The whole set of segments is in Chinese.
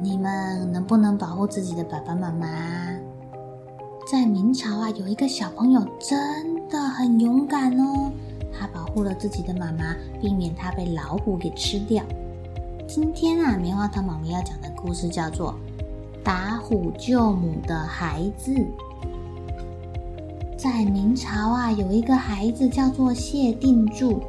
你们能不能保护自己的爸爸妈妈？在明朝啊，有一个小朋友真的很勇敢哦，他保护了自己的妈妈，避免他被老虎给吃掉。今天啊，棉花糖妈妈要讲的故事叫做《打虎救母的孩子》。在明朝啊，有一个孩子叫做谢定柱，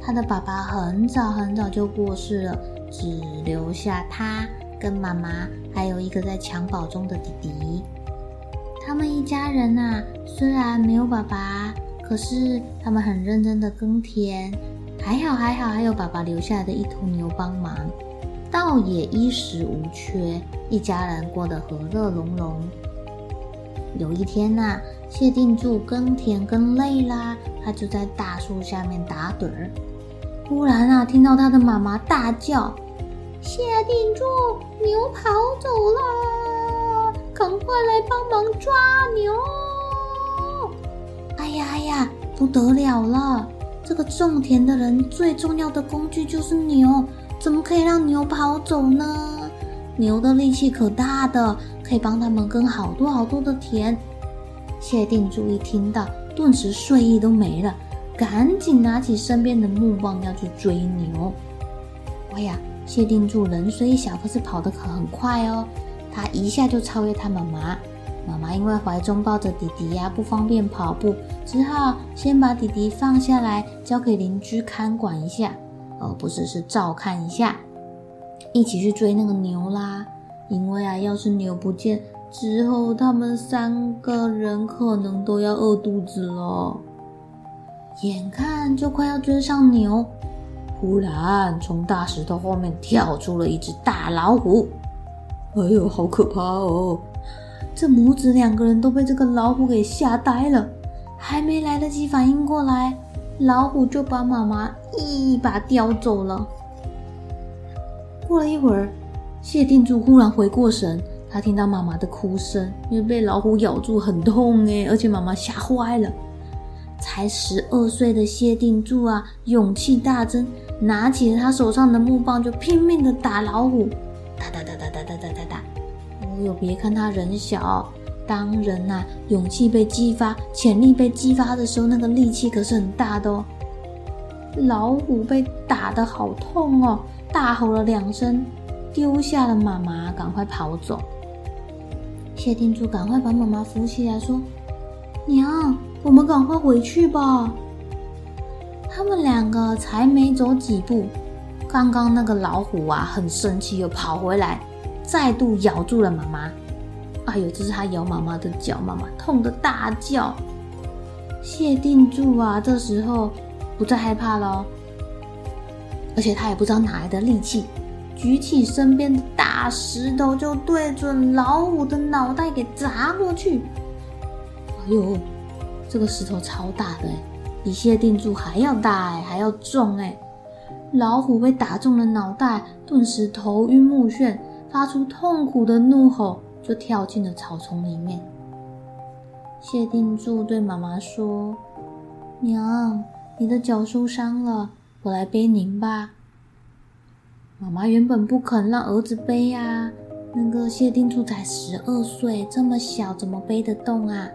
他的爸爸很早很早就过世了，只留下他。跟妈妈还有一个在襁褓中的弟弟，他们一家人呐，虽然没有爸爸，可是他们很认真的耕田，还好还好，还有爸爸留下来的一头牛帮忙，倒也衣食无缺，一家人过得和乐融融。有一天呐，谢定柱耕田耕累啦，他就在大树下面打盹儿，忽然啊，听到他的妈妈大叫。谢定柱，牛跑走了，赶快来帮忙抓牛！哎呀哎呀，不得了了！这个种田的人最重要的工具就是牛，怎么可以让牛跑走呢？牛的力气可大的，可以帮他们耕好多好多的田。谢定柱一听到，顿时睡意都没了，赶紧拿起身边的木棒要去追牛。哎呀！谢定柱人虽小，可是跑得可很快哦。他一下就超越他妈妈。妈妈因为怀中抱着弟弟呀、不方便跑步，只好先把弟弟放下来，交给邻居看管一下，而不是是照看一下。一起去追那个牛啦。因为啊，要是牛不见，之后他们三个人可能都要饿肚子了。眼看就快要追上牛。忽然，从大石头后面跳出了一只大老虎。哎呦，好可怕哦！这母子两个人都被这个老虎给吓呆了，还没来得及反应过来，老虎就把妈妈一把叼走了。过了一会儿，谢定柱忽然回过神，他听到妈妈的哭声，因为被老虎咬住很痛哎，而且妈妈吓坏了。才十二岁的谢定柱啊，勇气大增，拿起他手上的木棒，就拼命的打老虎，打打打打打打打打打。哦呦，别看他人小，当人呐、啊，勇气被激发，潜力被激发的时候，那个力气可是很大的哦。老虎被打得好痛哦，大吼了两声，丢下了妈妈，赶快跑走。谢定柱赶快把妈妈扶起来，说：“娘。”我们赶快回去吧。他们两个才没走几步，刚刚那个老虎啊，很生气，又跑回来，再度咬住了妈妈。哎呦，这是他咬妈妈的脚，妈妈痛得大叫。谢定柱啊，这时候不再害怕了，而且他也不知道哪来的力气，举起身边的大石头，就对准老虎的脑袋给砸过去。哎呦！这个石头超大的，比谢定柱还要大哎，还要重哎！老虎被打中了脑袋，顿时头晕目眩，发出痛苦的怒吼，就跳进了草丛里面。谢定柱对妈妈说：“娘，你的脚受伤了，我来背您吧。”妈妈原本不肯让儿子背呀，那个谢定柱才十二岁，这么小，怎么背得动啊？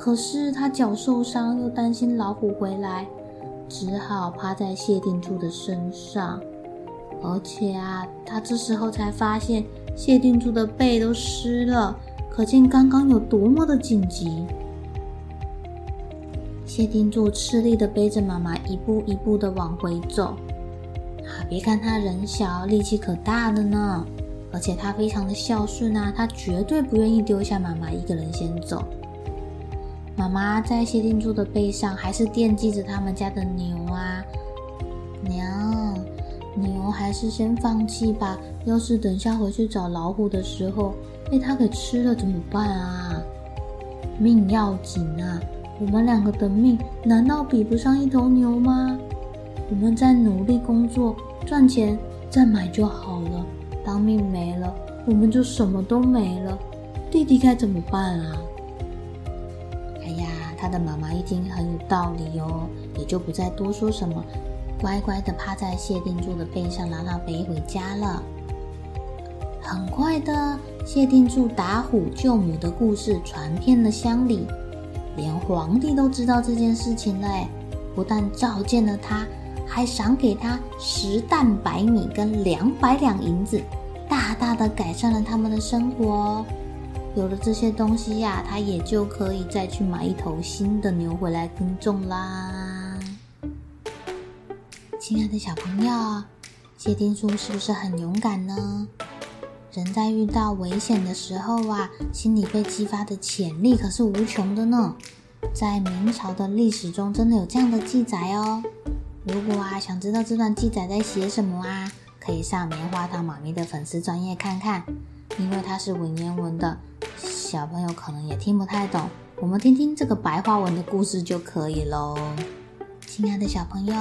可是他脚受伤，又担心老虎回来，只好趴在谢定柱的身上。而且啊，他这时候才发现谢定柱的背都湿了，可见刚刚有多么的紧急。谢定柱吃力的背着妈妈一步一步的往回走。啊，别看他人小，力气可大了呢。而且他非常的孝顺啊，他绝对不愿意丢下妈妈一个人先走。妈妈在谢定柱的背上，还是惦记着他们家的牛啊。娘，牛还是先放弃吧。要是等下回去找老虎的时候被他给吃了怎么办啊？命要紧啊！我们两个的命难道比不上一头牛吗？我们在努力工作赚钱再买就好了。当命没了，我们就什么都没了。弟弟该怎么办啊？哎呀，他的妈妈一听很有道理哦，也就不再多说什么，乖乖的趴在谢定柱的背上，让他背回家了。很快的，谢定柱打虎救母的故事传遍了乡里，连皇帝都知道这件事情了。不但召见了他，还赏给他十担白米跟两百两银子。大大的改善了他们的生活，有了这些东西呀，他也就可以再去买一头新的牛回来耕种啦。亲爱的小朋友，谢定柱是不是很勇敢呢？人在遇到危险的时候啊，心里被激发的潜力可是无穷的呢。在明朝的历史中，真的有这样的记载哦。如果啊，想知道这段记载在写什么啊？可以上棉花糖妈咪的粉丝专业看看，因为它是文言文的，小朋友可能也听不太懂。我们听听这个白话文的故事就可以喽。亲爱的小朋友，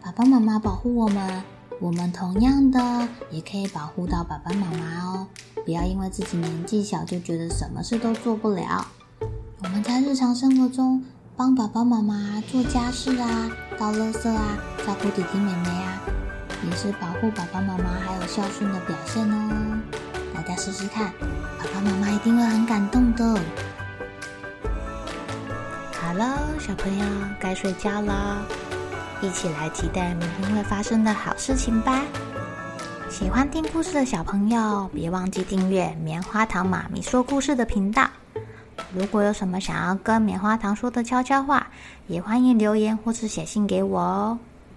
爸爸妈妈保护我们，我们同样的也可以保护到爸爸妈妈哦。不要因为自己年纪小就觉得什么事都做不了。我们在日常生活中帮爸爸妈妈做家事啊，倒垃圾啊，照顾弟弟妹妹啊。也是保护爸爸妈妈还有孝顺的表现哦，大家试试看，爸爸妈妈一定会很感动的。好了，小朋友该睡觉了，一起来期待明天会发生的好事情吧。喜欢听故事的小朋友，别忘记订阅棉花糖妈咪说故事的频道。如果有什么想要跟棉花糖说的悄悄话，也欢迎留言或是写信给我哦。